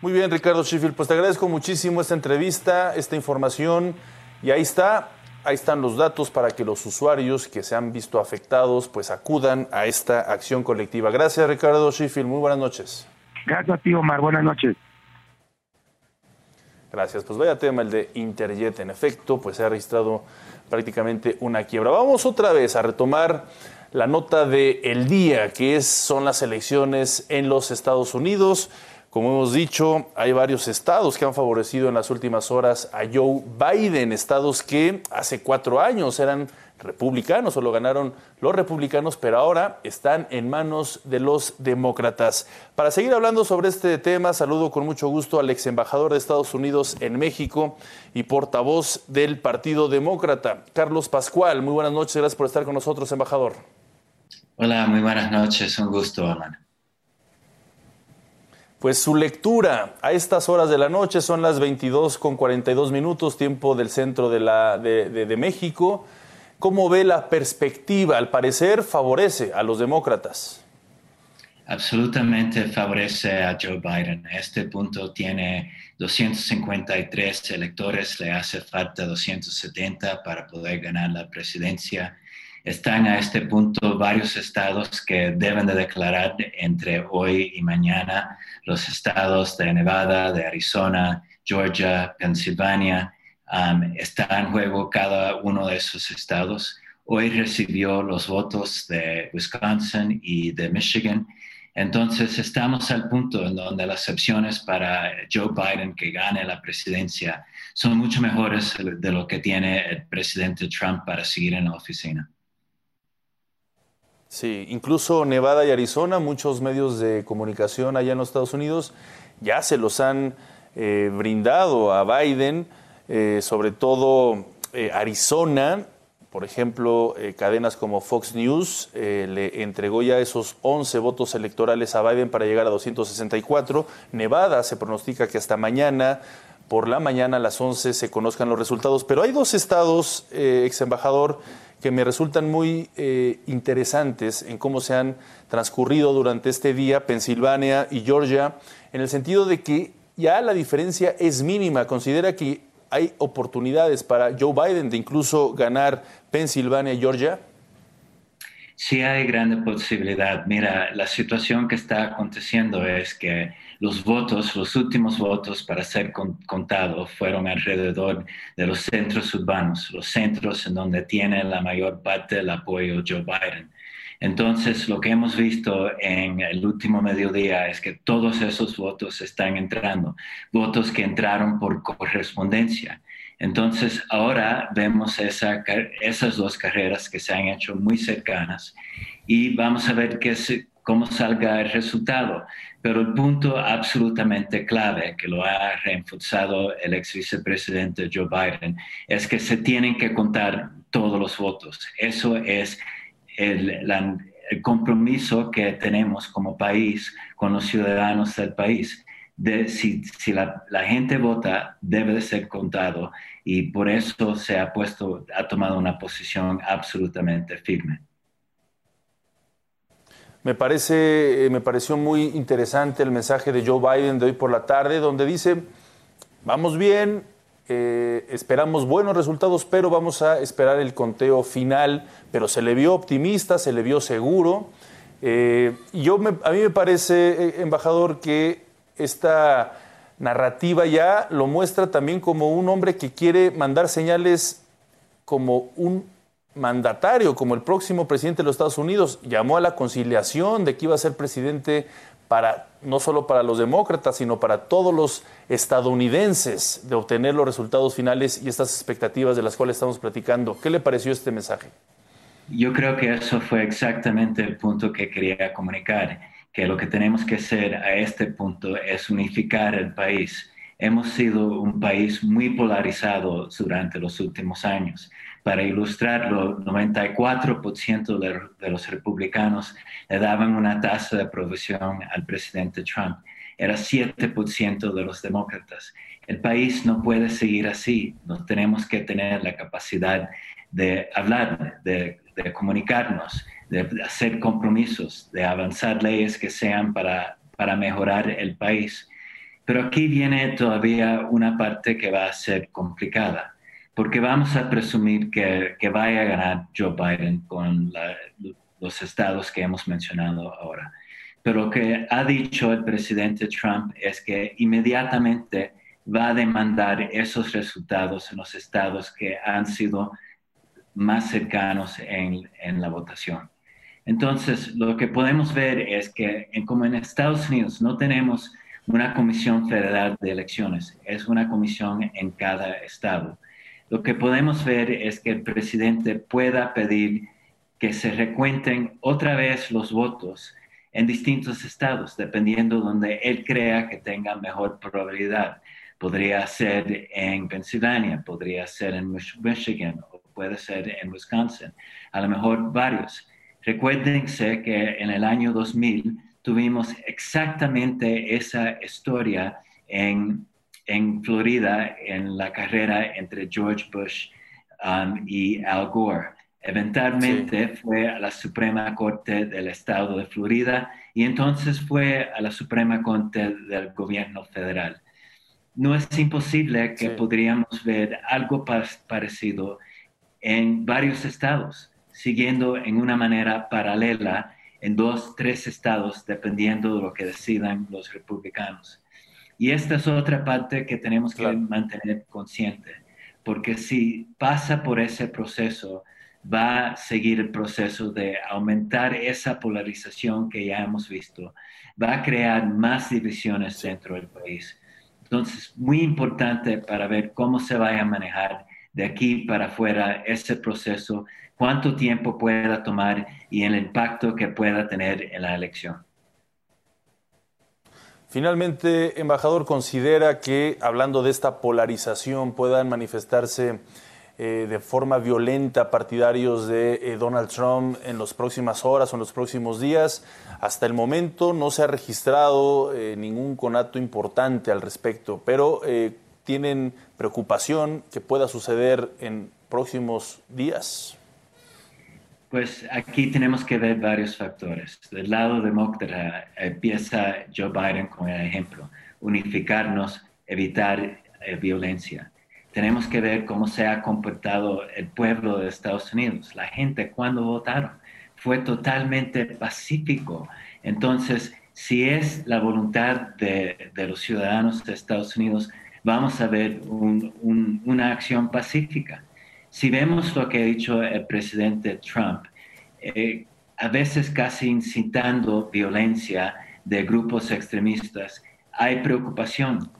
Muy bien, Ricardo Sheffield, pues te agradezco muchísimo esta entrevista, esta información y ahí está, ahí están los datos para que los usuarios que se han visto afectados pues acudan a esta acción colectiva. Gracias, Ricardo Sheffield, muy buenas noches. Gracias a ti, Omar, buenas noches. Gracias, pues vaya tema el de Interjet, en efecto, pues se ha registrado prácticamente una quiebra. Vamos otra vez a retomar la nota del el día, que es, son las elecciones en los Estados Unidos. Como hemos dicho, hay varios estados que han favorecido en las últimas horas a Joe Biden, estados que hace cuatro años eran republicanos o lo ganaron los republicanos, pero ahora están en manos de los demócratas. Para seguir hablando sobre este tema, saludo con mucho gusto al ex embajador de Estados Unidos en México y portavoz del Partido Demócrata, Carlos Pascual. Muy buenas noches, gracias por estar con nosotros, embajador. Hola, muy buenas noches, un gusto, Alan. Pues su lectura a estas horas de la noche son las 22 con 42 minutos, tiempo del centro de, la, de, México. ¿Cómo ve la perspectiva? Al parecer favorece a los demócratas. Absolutamente favorece a Joe Biden. Este punto tiene 253 electores, le hace falta 270 para poder ganar la presidencia están a este punto varios estados que deben de declarar entre hoy y mañana, los estados de Nevada, de Arizona, Georgia, Pensilvania, um, está en juego cada uno de esos estados. Hoy recibió los votos de Wisconsin y de Michigan. Entonces estamos al punto en donde las opciones para Joe Biden que gane la presidencia son mucho mejores de lo que tiene el presidente Trump para seguir en la oficina. Sí, incluso Nevada y Arizona, muchos medios de comunicación allá en los Estados Unidos ya se los han eh, brindado a Biden, eh, sobre todo eh, Arizona, por ejemplo, cadenas como Fox News le entregó ya esos 11 votos electorales a Biden para llegar a 264. Nevada se pronostica que hasta mañana, por la mañana a las 11, se conozcan los resultados. Pero hay dos estados, ex embajador, que me resultan muy eh, interesantes en cómo se han transcurrido durante este día, Pensilvania y Georgia, en el sentido de que ya la diferencia es mínima. Considera que hay oportunidades para Joe Biden de incluso ganar Pensilvania y Georgia. Sí hay gran posibilidad. Mira, la situación que está aconteciendo es que los votos, los últimos votos para ser contados fueron alrededor de los centros urbanos, los centros en donde tiene la mayor parte del apoyo Joe Biden. Entonces, lo que hemos visto en el último mediodía es que todos esos votos están entrando, votos que entraron por correspondencia. Entonces, ahora vemos esas dos carreras que se han hecho muy cercanas y vamos a ver qué, cómo salga el resultado. Pero el punto absolutamente clave que lo ha reenforzado el ex vicepresidente Joe Biden es que se tienen que contar todos los votos. Eso es el, compromiso que tenemos como país con los ciudadanos del país. De, si, la, la, gente vota, debe de ser contado y por eso se ha puesto, ha tomado una posición absolutamente firme. Me, parece, eh, me pareció muy interesante el mensaje de Joe Biden de hoy por la tarde, donde dice, vamos bien, eh, esperamos buenos resultados, pero vamos a esperar el conteo final, pero se le vio optimista, se le vio seguro. Eh, yo a mí me parece, embajador, que esta narrativa ya lo muestra también como un hombre que quiere mandar señales como un mandatario, como el próximo presidente de los Estados Unidos, llamó a la conciliación de que iba a ser presidente para no solo para los demócratas, sino para todos los estadounidenses de obtener los resultados finales y estas expectativas de las cuales estamos platicando. ¿Qué le pareció este mensaje? Yo creo que eso fue exactamente el punto que quería comunicar, que lo que tenemos que hacer a este punto es unificar el país. Hemos sido un país muy polarizado durante los últimos años para ilustrarlo, 94% de, los republicanos le daban una tasa de aprobación al presidente Trump. Era 7% de los demócratas. El país no puede seguir así. Nos tenemos que tener la capacidad de hablar, de, comunicarnos, de hacer compromisos, de avanzar leyes que sean para, para mejorar el país. Pero aquí viene todavía una parte que va a ser complicada porque vamos a presumir que, que vaya a ganar Joe Biden con los estados que hemos mencionado ahora. Pero lo que ha dicho el presidente Trump es que inmediatamente va a demandar esos resultados en los estados que han sido más cercanos en, en la votación. Entonces, lo que podemos ver es que en, como en Estados Unidos no tenemos una comisión federal de elecciones, es una comisión en cada estado lo que podemos ver es que el presidente pueda pedir que se recuenten otra vez los votos en distintos estados, dependiendo donde él crea que tenga mejor probabilidad. Podría ser en Pensilvania, podría ser en Michigan o puede ser en Wisconsin, a lo mejor varios. Recuérdense que en el año 2000 tuvimos exactamente esa historia en en Florida en la carrera entre George Bush um, y Al Gore. Eventualmente fue a la Suprema Corte del Estado de Florida y entonces fue a la Suprema Corte del Gobierno Federal. No es imposible que podríamos ver algo parecido en varios estados, siguiendo en una manera paralela en dos, tres estados, dependiendo de lo que decidan los republicanos. Y esta es otra parte que tenemos que mantener consciente, porque si pasa por ese proceso, va a seguir el proceso de aumentar esa polarización que ya hemos visto, va a crear más divisiones dentro del país. Entonces, muy importante para ver cómo se vaya a manejar de aquí para afuera ese proceso, cuánto tiempo pueda tomar y el impacto que pueda tener en la elección. Finalmente, embajador, considera que, hablando de esta polarización, puedan manifestarse eh, de forma violenta partidarios de eh, Donald Trump en las próximas horas o en los próximos días. Hasta el momento no se ha registrado eh, ningún conato importante al respecto, pero tienen preocupación que pueda suceder en próximos días. Pues aquí tenemos que ver varios factores. Del lado demócrata empieza Joe Biden con el ejemplo, unificarnos, evitar eh, violencia. Tenemos que ver cómo se ha comportado el pueblo de Estados Unidos, la gente cuando votaron. Fue totalmente pacífico. Entonces, si es la voluntad de, los ciudadanos de Estados Unidos, vamos a ver una acción pacífica si vemos lo que ha dicho el presidente Trump, eh, a veces casi incitando violencia de grupos extremistas, hay preocupación.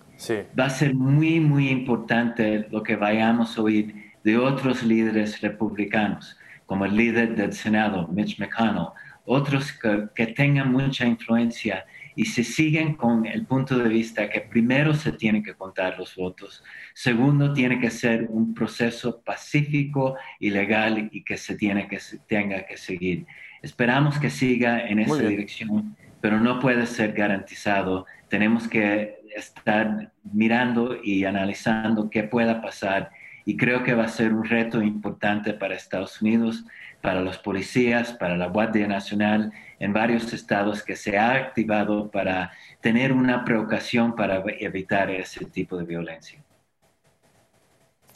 Va a ser muy, muy importante lo que vayamos a oír de otros líderes republicanos, como el líder del Senado, Mitch McConnell, otros que, que tengan mucha influencia y se siguen con el punto de vista que primero se tienen que contar los votos, segundo tiene que ser un proceso pacífico y legal y que se tiene que tenga que seguir. Esperamos que siga en esa dirección, pero no puede ser garantizado. Tenemos que estar mirando y analizando qué pueda pasar y creo que va a ser un reto importante para Estados Unidos, para los policías, para la Guardia Nacional en varios estados que se ha activado para tener una precaución para evitar ese tipo de violencia.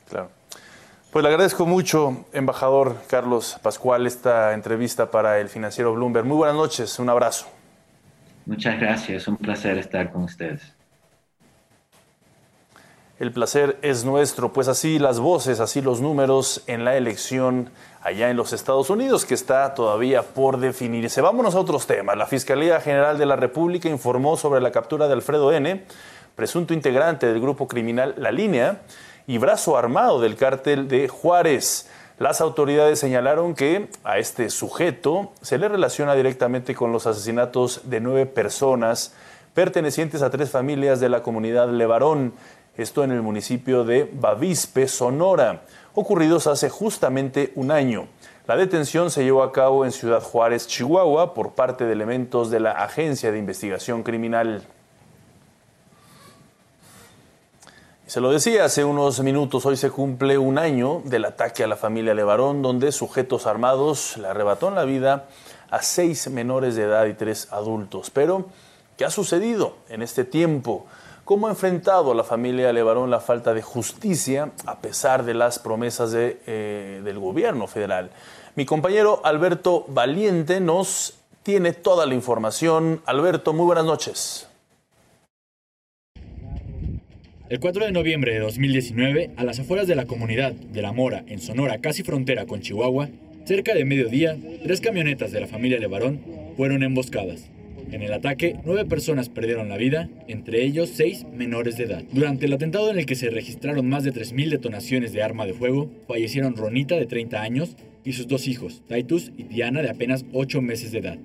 Claro. Pues le agradezco mucho, embajador Carlos Pascual, esta entrevista para el financiero Bloomberg. Muy buenas noches, un abrazo. Muchas gracias, un placer estar con ustedes. El placer es nuestro, pues así las voces, así los números en la elección allá en los Estados Unidos, que está todavía por definirse. Vámonos a otros temas. La Fiscalía General de la República informó sobre la captura de Alfredo N., presunto integrante del grupo criminal La Línea y brazo armado del cártel de Juárez. Las autoridades señalaron que a este sujeto se le relaciona directamente con los asesinatos de nueve personas pertenecientes a tres familias de la comunidad Levarón, esto en el municipio de Bavispe, Sonora ocurridos hace justamente un año. La detención se llevó a cabo en Ciudad Juárez, Chihuahua, por parte de elementos de la Agencia de Investigación Criminal. Se lo decía hace unos minutos, hoy se cumple un año del ataque a la familia Levarón, donde sujetos armados le arrebató la vida a seis menores de edad y tres adultos. Pero, ¿qué ha sucedido en este tiempo? ¿Cómo ha enfrentado la familia Levarón la falta de justicia a pesar de las promesas eh, del gobierno federal? Mi compañero Alberto Valiente nos tiene toda la información. Alberto, muy buenas noches. El 4 de noviembre de 2019, a las afueras de la comunidad de La Mora, en Sonora, casi frontera con Chihuahua, cerca de mediodía, tres camionetas de la familia Levarón fueron emboscadas. En el ataque, nueve personas perdieron la vida, entre ellos seis menores de edad. Durante el atentado en el que se registraron más de 3.000 detonaciones de arma de fuego, fallecieron Ronita de 30 años y sus dos hijos, Titus y Diana de apenas 8 meses de edad.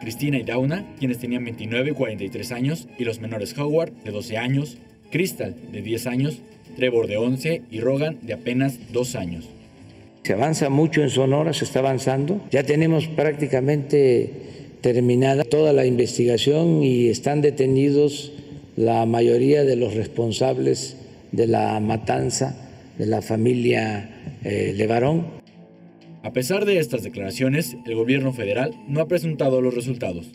Cristina y Dauna, quienes tenían 29 y 43 años, y los menores Howard, de 12 años, Crystal, de 10 años, Trevor, de 11, y Rogan, de apenas 2 años. Se avanza mucho en Sonora, se está avanzando. Ya tenemos prácticamente terminada toda la investigación y están detenidos la mayoría de los responsables de la matanza de la familia eh, Levarón. A pesar de estas declaraciones, el gobierno federal no ha presentado los resultados.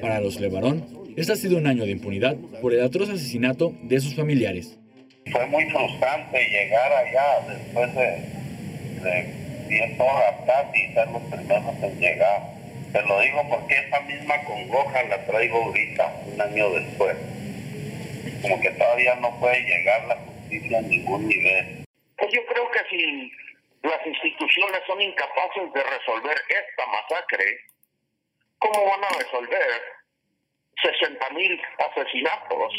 Para los Levarón, este ha sido un año de impunidad por el atroz asesinato de sus familiares. Fue muy frustrante llegar allá después de, de 10 horas casi ser los primeros en llegar te lo digo porque esa misma congoja la traigo ahorita, un año después. Como que todavía no puede llegar la justicia a ningún nivel. Pues yo creo que si las instituciones son incapaces de resolver esta masacre, ¿cómo van a resolver 60 mil asesinatos?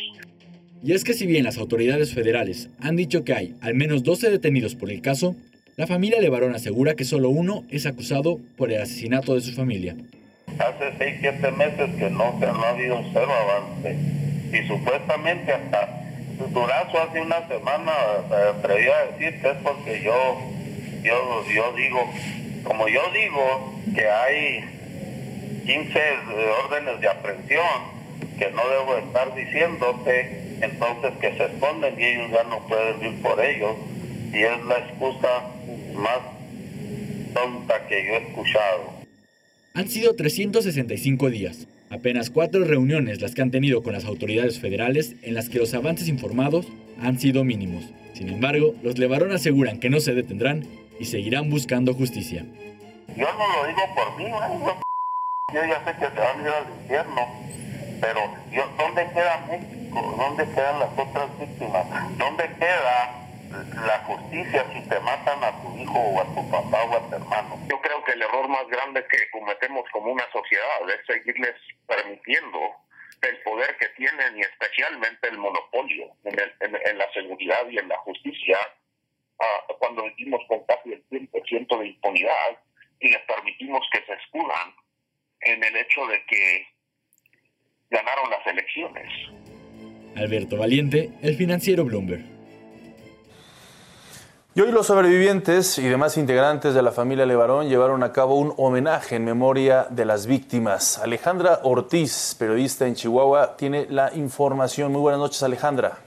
Y es que si bien las autoridades federales han dicho que hay al menos 12 detenidos por el caso, la familia Levarón asegura que solo uno es acusado por el asesinato de su familia. Hace 6, 7 meses que no, no ha habido un cero avance. Y supuestamente hasta Durazo hace una semana se atrevió a decir que es porque yo, yo, yo digo, como yo digo que hay 15 órdenes de aprehensión que no debo estar diciéndote, entonces que se esconden y ellos ya no pueden ir por ellos. Y es la excusa más tonta que yo he escuchado. Han sido 365 días, apenas cuatro reuniones las que han tenido con las autoridades federales en las que los avances informados han sido mínimos. Sin embargo, los Levarón aseguran que no se detendrán y seguirán buscando justicia. Yo no lo digo por mí, yo ya sé que se van a ir al infierno, pero yo, ¿dónde queda México? ¿Dónde quedan las otras víctimas? ¿Dónde queda la justicia si te matan a tu hijo o a tu papá o a tu hermano. Yo creo que el error más grande que cometemos como una sociedad es seguirles permitiendo el poder que tienen y especialmente el monopolio en, la seguridad y en la justicia uh, cuando vivimos con casi el 100% de impunidad y les permitimos que se escudan en el hecho de que ganaron las elecciones. Alberto Valiente, el financiero Bloomberg. Y hoy los sobrevivientes y demás integrantes de la familia Levarón llevaron a cabo un homenaje en memoria de las víctimas. Alejandra Ortiz, periodista en Chihuahua, tiene la información. Muy buenas noches, Alejandra.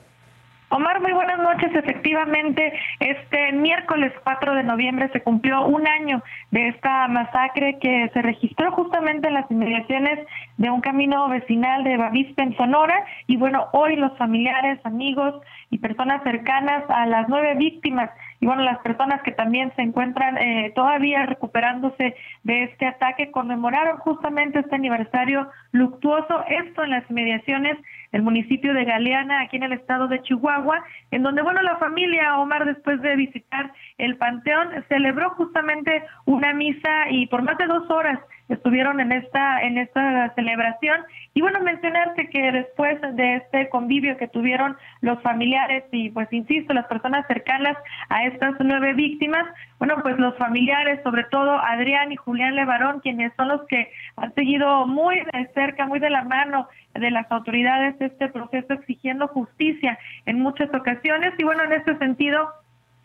Omar, muy buenas noches. Efectivamente, este miércoles 4 de noviembre se cumplió un año de esta masacre que se registró justamente en las inmediaciones de un camino vecinal de Bavispe en Sonora. Y bueno, hoy los familiares, amigos y personas cercanas a las nueve víctimas y bueno, las personas que también se encuentran eh, todavía recuperándose de este ataque conmemoraron justamente este aniversario luctuoso, esto en las inmediaciones del municipio de Galeana, aquí en el estado de Chihuahua, en donde, bueno, la familia Omar, después de visitar el panteón, celebró justamente una misa y por más de dos horas estuvieron en esta en esta celebración. Y bueno mencionarte que después de este convivio que tuvieron los familiares y pues insisto las personas cercanas a estas nueve víctimas bueno pues los familiares sobre todo Adrián y Julián Levarón quienes son los que han seguido muy de cerca muy de la mano de las autoridades este proceso exigiendo justicia en muchas ocasiones. Y bueno en este sentido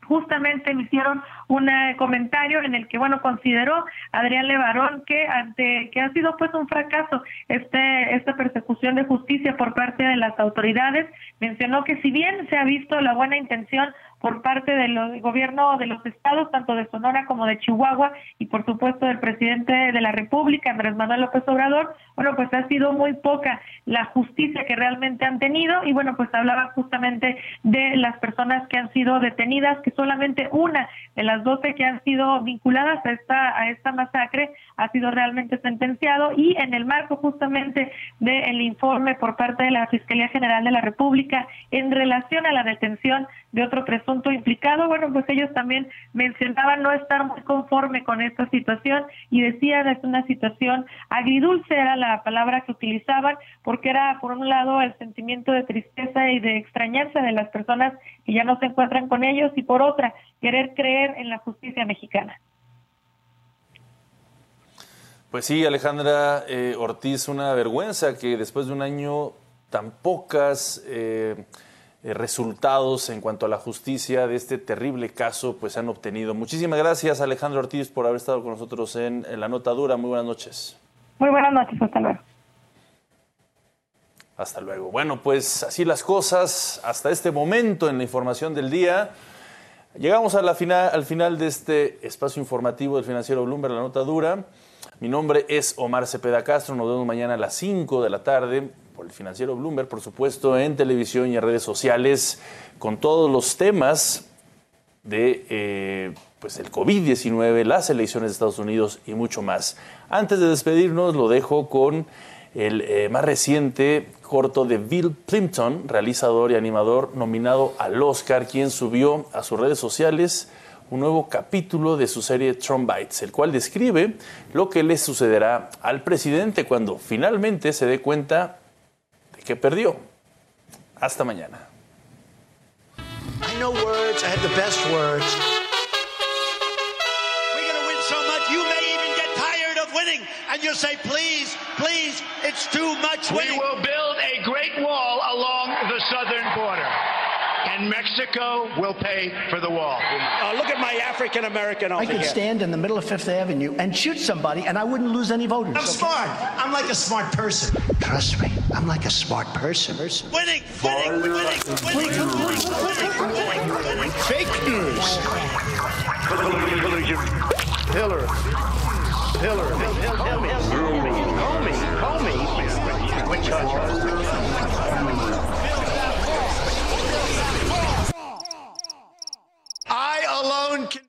justamente me hicieron un eh, comentario en el que bueno consideró Adrián Levarón que ante que ha sido pues un fracaso este esta persecución de justicia por parte de las autoridades. Mencionó que si bien se ha visto la buena intención por parte del gobierno de los estados, tanto de Sonora como de Chihuahua, y por supuesto del presidente de la República, Andrés Manuel López Obrador, bueno, pues ha sido muy poca la justicia que realmente han tenido, y bueno, pues hablaba justamente de las personas que han sido detenidas, que solamente una de las doce que han sido vinculadas a esta, a esta masacre ha sido realmente sentenciado, y en el marco justamente del informe por parte de la Fiscalía General de la República en relación a la detención de otro presunto implicado, bueno, pues ellos también mencionaban no estar muy conforme con esta situación y decían es una situación agridulce, era la palabra que utilizaban, porque era por un lado el sentimiento de tristeza y de extrañarse de las personas que ya no se encuentran con ellos y por otra, querer creer en la justicia mexicana. Pues sí, Alejandra eh, Ortiz, una vergüenza que después de un año tan pocas... Eh, eh, resultados en cuanto a la justicia de este terrible caso pues se han obtenido. Muchísimas gracias Alejandro Ortiz por haber estado con nosotros en, La Nota Dura. Muy buenas noches. Muy buenas noches, hasta luego. Hasta luego. Bueno, pues así las cosas hasta este momento en la información del día. Llegamos a la final, al final de este espacio informativo del financiero Bloomberg, La Nota Dura. Mi nombre es Omar Cepeda Castro. Nos vemos mañana a las 5 de la tarde el financiero Bloomberg, por supuesto, en televisión y en redes sociales, con todos los temas de eh, pues el COVID-19, las elecciones de Estados Unidos y mucho más. Antes de despedirnos, lo dejo con el eh, más reciente corto de Bill Plimpton, realizador y animador nominado al Oscar, quien subió a sus redes sociales un nuevo capítulo de su serie Trump Bites, el cual describe lo que le sucederá al presidente cuando finalmente se dé cuenta que perdió. Hasta mañana. I know words, I have the best words. We're going to win so much, you may even get tired of winning. And you'll say, please, please, it's too much winning. We will build a great wall along the southern border and Mexico will pay for the wall. Uh, look at my African American I could here. stand in the middle of Fifth Avenue and shoot somebody, and I wouldn't lose any voters. I'm smart. I'm like a smart person. Trust me, I'm like a smart person. Winning, winning, winning, winning, winning, winning, Fake news. Hillary. Hillary. Hillary. Comey. Comey. Comey. Which one? I alone can.